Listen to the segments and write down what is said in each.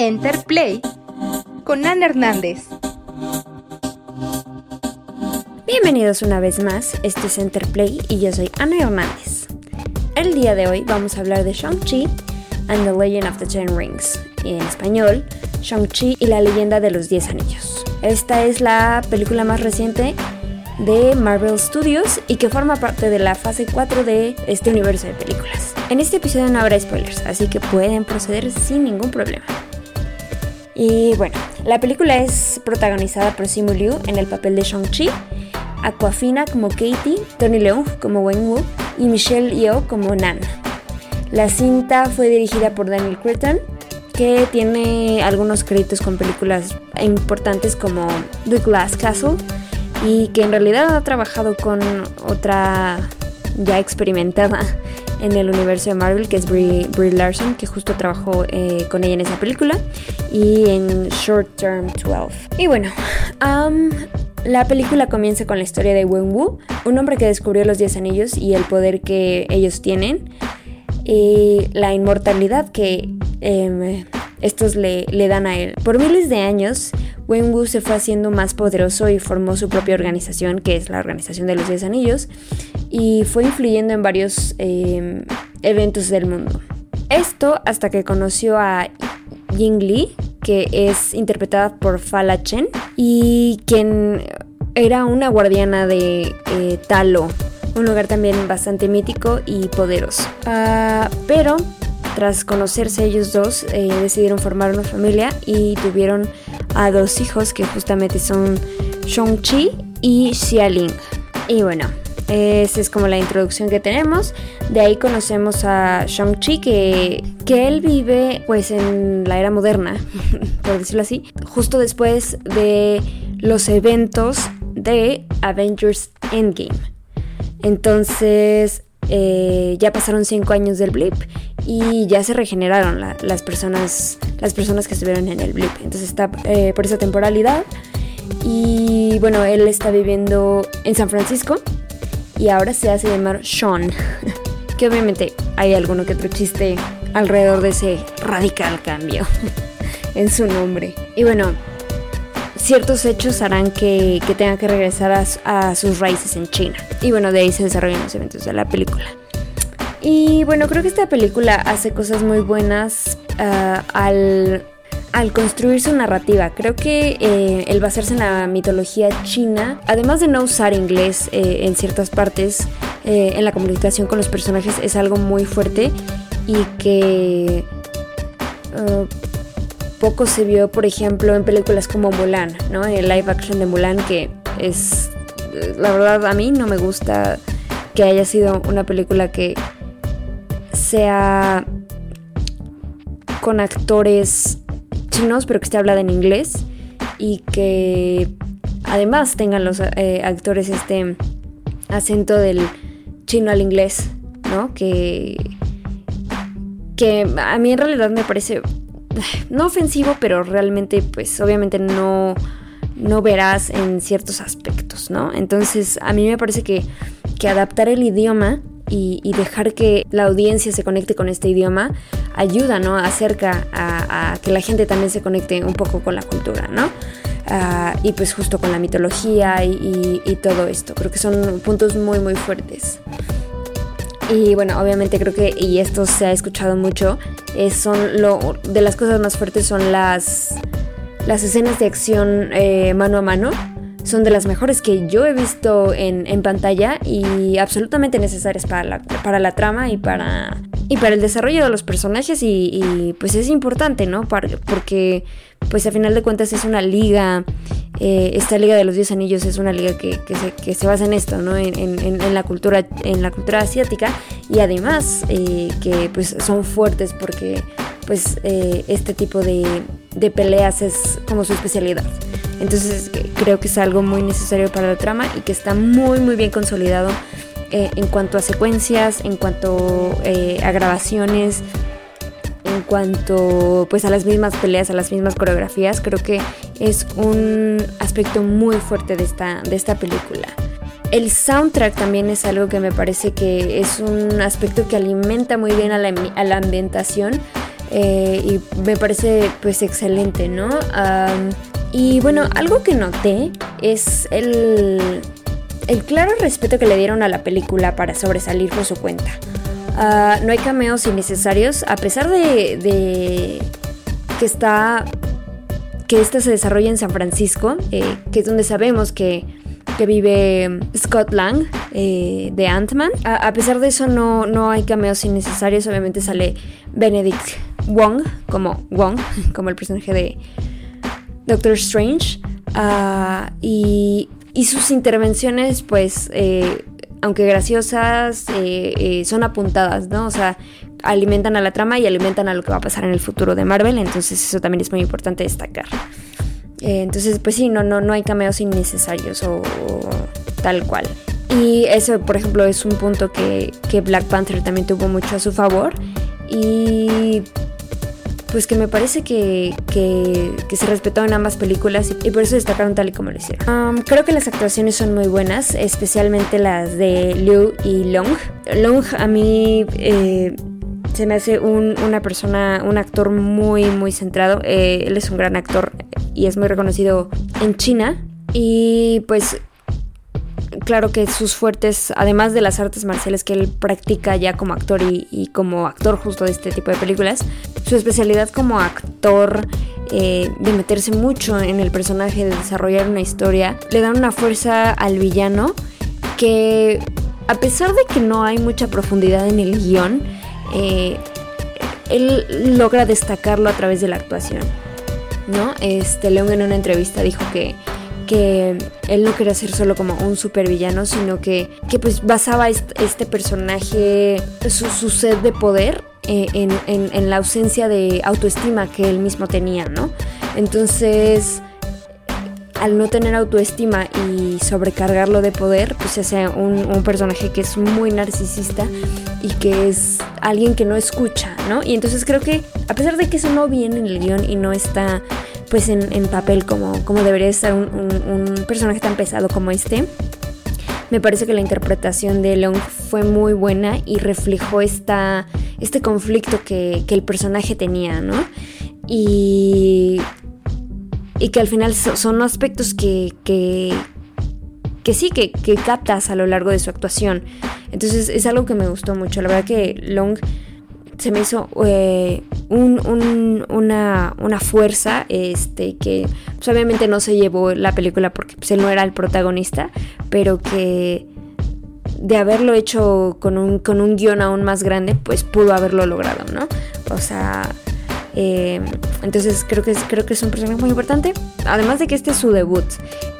Enterplay con Ana Hernández. Bienvenidos una vez más, este es Enterplay y yo soy Ana Hernández. El día de hoy vamos a hablar de Shang-Chi and the Legend of the Ten Rings, y en español, Shang-Chi y la leyenda de los Diez Anillos. Esta es la película más reciente de Marvel Studios y que forma parte de la fase 4 de este universo de películas. En este episodio no habrá spoilers, así que pueden proceder sin ningún problema. Y bueno, la película es protagonizada por Simu Liu en el papel de Shang-Chi, Aquafina como Katie, Tony Leung como Wen-Wu y Michelle Yeoh como Nan. La cinta fue dirigida por Daniel Cretton, que tiene algunos créditos con películas importantes como The Glass Castle y que en realidad ha trabajado con otra ya experimentada en el universo de Marvel, que es Brie, Larson, que justo trabajó eh, con ella en esa película, y en Short Term 12. Y bueno, la película comienza con la historia de Wen Wu, un hombre que descubrió los 10 anillos y el poder que ellos tienen, y la inmortalidad que em, estos le, le dan a él. Por miles de años, Wen Wu se fue haciendo más poderoso y formó su propia organización, que es la Organización de los Diez Anillos, y fue influyendo en varios em, eventos del mundo. Esto hasta que conoció a Ying Li, que es interpretada por Fala Chen, y quien era una guardiana de eh, Talo, un lugar también bastante mítico y poderoso. Ah, pero tras conocerse ellos dos, eh, decidieron formar una familia y tuvieron a dos hijos que justamente son Shang-Chi y Xialing. Y bueno, esa es como la introducción que tenemos. De ahí conocemos a Shang-Chi que, que él vive pues en la era moderna, por decirlo así, justo después de los eventos de Avengers Endgame. Entonces eh, ya pasaron cinco años del blip y ya se regeneraron las, personas, las personas que estuvieron en el blip. Entonces está eh, por esa temporalidad. Y bueno, él está viviendo en San Francisco y ahora se hace llamar Sean. que obviamente hay alguno que otro chiste alrededor de ese radical cambio en su nombre. Y bueno, ciertos hechos harán que, tenga que regresar a, sus raíces en China. Y bueno, de ahí se desarrollan los eventos de la película. Y bueno, creo que esta película hace cosas muy buenas ah, al, construir su narrativa. Creo que eh, el basarse en la mitología china, además de no usar inglés eh, en ciertas partes, eh, en la comunicación con los personajes es algo muy fuerte y que ah, poco se vio, por ejemplo, en películas como Mulan, ¿no? El live action de Mulan, que es, la verdad, a mí no me gusta que haya sido una película que sea con actores chinos, pero que esté hablada en inglés y que además tengan los eh, actores este acento del chino al inglés, ¿no? Que que a mí en realidad me parece no ofensivo, pero realmente pues obviamente no, no verás en ciertos aspectos, ¿no? Entonces a mí me parece que, que adaptar el idioma y, dejar que la audiencia se conecte con este idioma ayuda, ¿no? Acerca a, que la gente también se conecte un poco con la cultura, ¿no? Ah, y pues justo con la mitología y, todo esto. Creo que son puntos muy, muy fuertes. Y bueno, obviamente creo que, y esto se ha escuchado mucho, son lo, de las cosas más fuertes son las, las escenas de acción eh, mano a mano. Son de las mejores que yo he visto en, en pantalla y absolutamente necesarias para la, para la trama y para, y para el desarrollo de los personajes y, pues es importante, ¿no? Porque pues a final de cuentas es una liga eh, esta Liga de los Diez Anillos es una liga que, se, basa en esto, ¿no? En, la cultura, en la cultura asiática y además eh, que pues son fuertes porque pues eh, este tipo de, peleas es como su especialidad. Entonces creo que es algo muy necesario para la trama y que está muy muy bien consolidado en cuanto a secuencias, en cuanto a grabaciones, en cuanto pues a las mismas peleas, a las mismas coreografías, creo que es un aspecto muy fuerte de esta, de esta película. El soundtrack también es algo que me parece que es un aspecto que alimenta muy bien a la, ambientación. eh, y me parece pues excelente, ¿no? Y bueno, algo que noté es el, el claro respeto que le dieron a la película para sobresalir por su cuenta. Ah, no hay cameos innecesarios, a pesar de, que está que esta se desarrolla en San Francisco, eh, que es donde sabemos que, vive Scott Lang eh, de Ant-Man. A, pesar de eso no, no hay cameos innecesarios, obviamente sale Benedict Wong como Wong, como el personaje de Doctor Strange. Ah, y, sus intervenciones, pues, eh, aunque graciosas, son apuntadas, ¿no? O sea, alimentan a la trama y alimentan a lo que va a pasar en el futuro de Marvel, entonces eso también es muy importante destacar. Eh, entonces, pues sí, no, no, no hay cameos innecesarios o, tal cual. Y eso, por ejemplo, es un punto que, que, Black Panther también tuvo mucho a su favor. Y pues que me parece que, que, se respetó en ambas películas y, por eso destacaron tal y como lo hicieron. Um, creo que las actuaciones son muy buenas, especialmente las de Liu y Long. Long a mí eh, se me hace una persona, un actor muy, muy centrado. Eh, él es un gran actor y es muy reconocido en China. Y pues claro que sus fuertes, además de las artes marciales que él practica ya como actor y, como actor justo de este tipo de películas, su especialidad como actor eh, de meterse mucho en el personaje, de desarrollar una historia, le dan una fuerza al villano que a pesar de que no hay mucha profundidad en el guion, eh, él logra destacarlo a través de la actuación. ¿no? Este, León en una entrevista dijo que, que él no quería ser solo como un supervillano, sino que, que pues basaba este, personaje, su, sed de poder eh, en, en, la ausencia de autoestima que él mismo tenía, ¿no? Entonces al no tener autoestima y sobrecargarlo de poder, pues se hace un, personaje que es muy narcisista y que es alguien que no escucha, ¿no? Y entonces creo que, a pesar de que eso no viene en el guion y no está pues en, papel como, como debería estar un, personaje tan pesado como este, me parece que la interpretación de Leon fue muy buena y reflejó esta, este conflicto que, que el personaje tenía, ¿no? Y y que al final son aspectos que, que, sí, que, captas a lo largo de su actuación. Entonces es algo que me gustó mucho. La verdad que Long se me hizo eh, una, fuerza este, que pues, obviamente no se llevó la película porque pues, él no era el protagonista, pero que de haberlo hecho con un, con un guion aún más grande, pues pudo haberlo logrado, ¿no? O sea, eh, entonces creo que, creo que es un personaje muy importante. Además de que este es su debut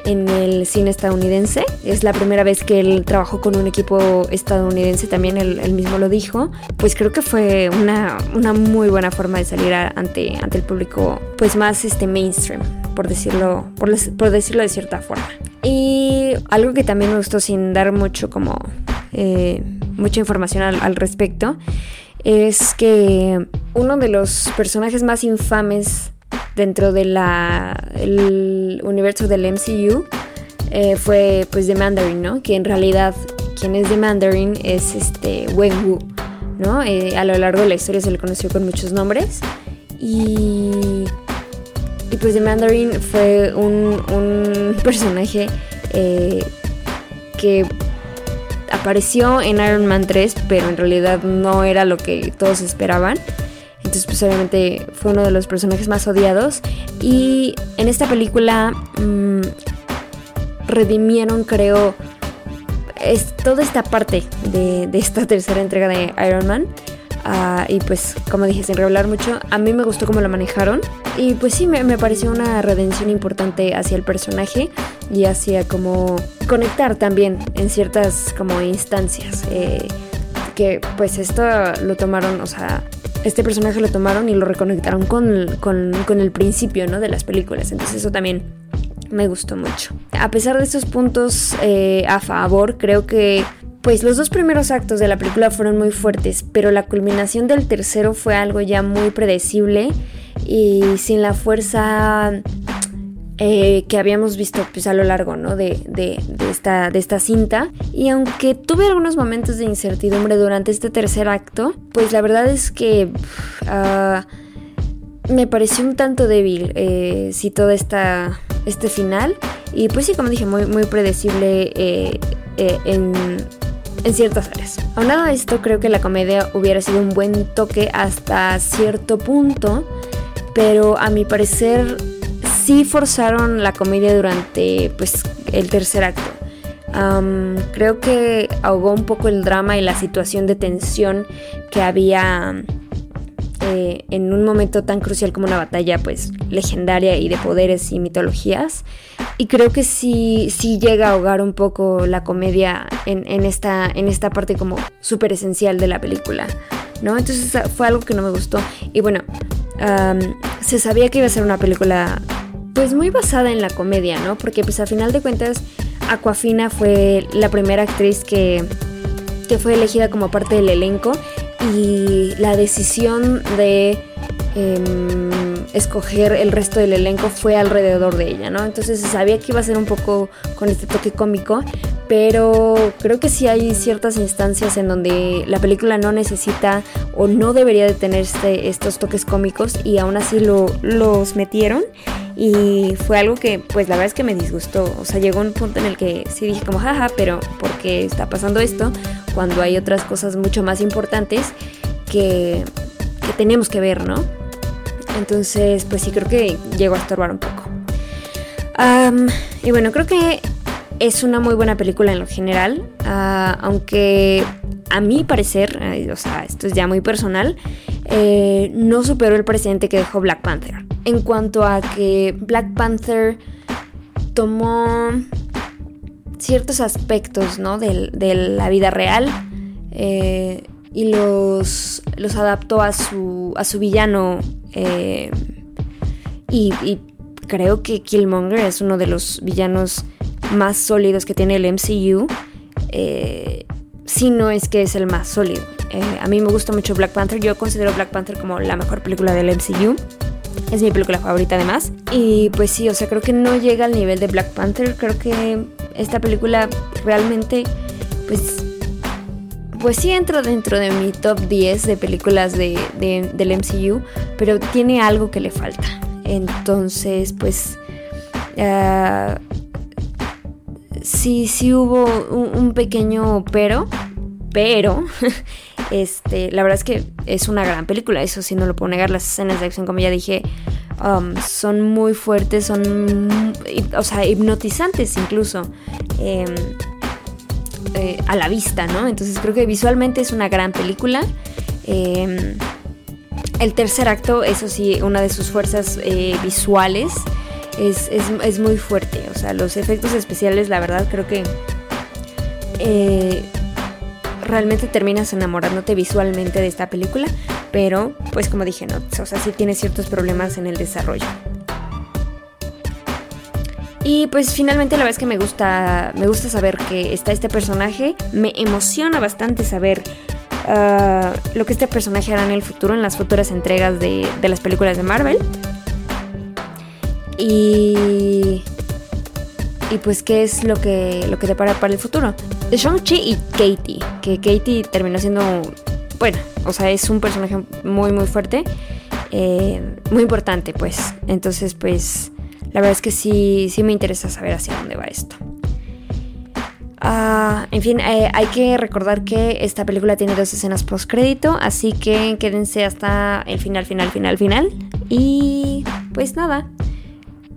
en el cine estadounidense. Es la primera vez que él trabajó con un equipo estadounidense, también él, mismo lo dijo. Pues creo que fue una, una muy buena forma de salir ante, ante el público pues más este mainstream, por decirlo, por, decirlo de cierta forma. Y algo que también me gustó sin dar mucho como eh, mucha información al respecto es que uno de los personajes más infames dentro del universo del MCU eh, fue pues The Mandarin, ¿no? Que en realidad quien es The Mandarin es este Wen Wu, ¿no? Eh, a lo largo de la historia se le conoció con muchos nombres y, y pues The Mandarin fue un, personaje eh, que apareció en Iron Man 3, pero en realidad no era lo que todos esperaban. Entonces, pues obviamente fue uno de los personajes más odiados. Y en esta película mm, redimieron, creo, es toda esta parte de, esta tercera entrega de Iron Man. Ah, y pues, como dije, sin revelar mucho, a mí me gustó cómo lo manejaron. Y pues sí, me, pareció una redención importante hacia el personaje y hacia como conectar también en ciertas como instancias. Eh, que pues esto lo tomaron, o sea, este personaje lo tomaron y lo reconectaron con, con, el principio, ¿no? De las películas. Entonces eso también me gustó mucho. A pesar de estos puntos eh, a favor, creo que pues los dos primeros actos de la película fueron muy fuertes, pero la culminación del tercero fue algo ya muy predecible y sin la fuerza eh, que habíamos visto pues, a lo largo ¿no? de, esta, de esta cinta. Y aunque tuve algunos momentos de incertidumbre durante este tercer acto, pues la verdad es que... Uh, me pareció un tanto débil eh, si todo esta, este final. Y pues sí, como dije, muy, muy predecible eh, en, en ciertas áreas. Aunado a esto, creo que la comedia hubiera sido un buen toque hasta cierto punto, pero a mi parecer forzaron la comedia durante pues, el tercer acto. creo que ahogó un poco el drama y la situación de tensión que había eh, en un momento tan crucial como una batalla pues legendaria y de poderes y mitologías. Y creo que sí, sí llega a ahogar un poco la comedia en, esta, en esta parte como súper esencial de la película. ¿no? Entonces fue algo que no me gustó. Y bueno, se sabía que iba a ser una película pues muy basada en la comedia, ¿no? Porque pues a final de cuentas Aquafina fue la primera actriz que, que fue elegida como parte del elenco y la decisión de em, escoger el resto del elenco fue alrededor de ella, ¿no? Entonces sabía que iba a ser un poco con este toque cómico, pero creo que sí hay ciertas instancias en donde la película no necesita o no debería de tener este, estos toques cómicos y aún así lo, los metieron y fue algo que pues la verdad es que me disgustó, o sea, llegó un punto en el que sí dije como jaja, pero ¿por qué está pasando esto? Cuando hay otras cosas mucho más importantes que, que tenemos que ver, ¿no? Entonces, pues sí, creo que llegó a estorbar un poco. y bueno, creo que es una muy buena película en lo general, ah, aunque a mi parecer, o sea, esto es ya muy personal, eh, no superó el precedente que dejó Black Panther. En cuanto a que Black Panther tomó ciertos aspectos ¿no? de, la vida real eh, y los, los adaptó a su, a su villano eh, y, creo que Killmonger es uno de los villanos más sólidos que tiene el MCU. Si no es que es el más sólido. Eh, a mí me gusta mucho Black Panther. Yo considero Black Panther como la mejor película del MCU. Es mi película favorita además. Y pues sí, o sea, creo que no llega al nivel de Black Panther. Creo que esta película realmente, pues, pues sí entra dentro de mi top 10 de películas de, del MCU, pero tiene algo que le falta. Entonces, pues, uh, sí, sí hubo un, pequeño pero, pero, este, la verdad es que es una gran película, eso sí no lo puedo negar, las escenas de acción, como ya dije, um, son muy fuertes, son, o sea, hipnotizantes incluso. Em, eh, a la vista, ¿no? Entonces creo que visualmente es una gran película. Em, el tercer acto, eso sí, una de sus fuerzas eh, visuales es, muy fuerte. O sea, los efectos especiales, la verdad, creo que eh, realmente terminas enamorándote visualmente de esta película. Pero, pues como dije, no, o sea, sí tiene ciertos problemas en el desarrollo. Y pues finalmente la verdad es que me gusta, me gusta saber que está este personaje. Me emociona bastante saber ah, lo que este personaje hará en el futuro, en las futuras entregas de, de las películas de Marvel. Y. Y pues, ¿qué es lo que, lo que depara para el futuro? De Shang-Chi y Katie. Que Katie terminó siendo. Bueno, o sea, es un personaje muy, muy fuerte. Eh, muy importante, pues. Entonces, pues. La verdad es que sí, sí me interesa saber hacia dónde va esto. Ah, en fin, eh, hay que recordar que esta película tiene dos escenas post crédito, así que quédense hasta el final, final, final, final. Y pues nada,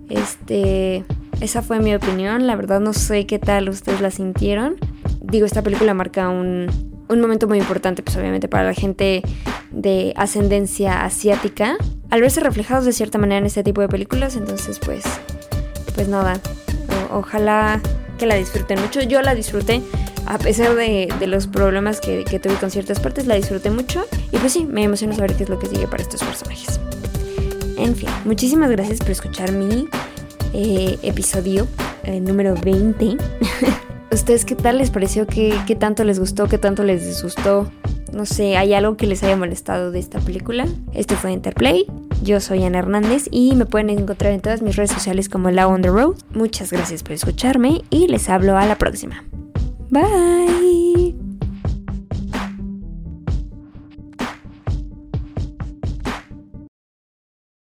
este, esa fue mi opinión. La verdad no sé qué tal ustedes la sintieron. Digo, esta película marca un, un momento muy importante, pues obviamente para la gente de ascendencia asiática. Al verse reflejados de cierta manera en este tipo de películas, entonces pues, pues nada. ojalá que la disfruten mucho. Yo la disfruté. A pesar de, de los problemas que, tuve con ciertas partes, la disfruté mucho. Y pues sí, me emociona saber qué es lo que sigue para estos personajes. En fin, muchísimas gracias por escuchar mi eh, episodio eh, número 20. ¿Ustedes qué tal les pareció? ¿Qué, tanto les gustó? ¿Qué tanto les disgustó? No sé, ¿hay algo que les haya molestado de esta película? Esto fue Interplay. Yo soy Ana Hernández y me pueden encontrar en todas mis redes sociales como La On The Road. Muchas gracias por escucharme y les hablo a la próxima. Bye.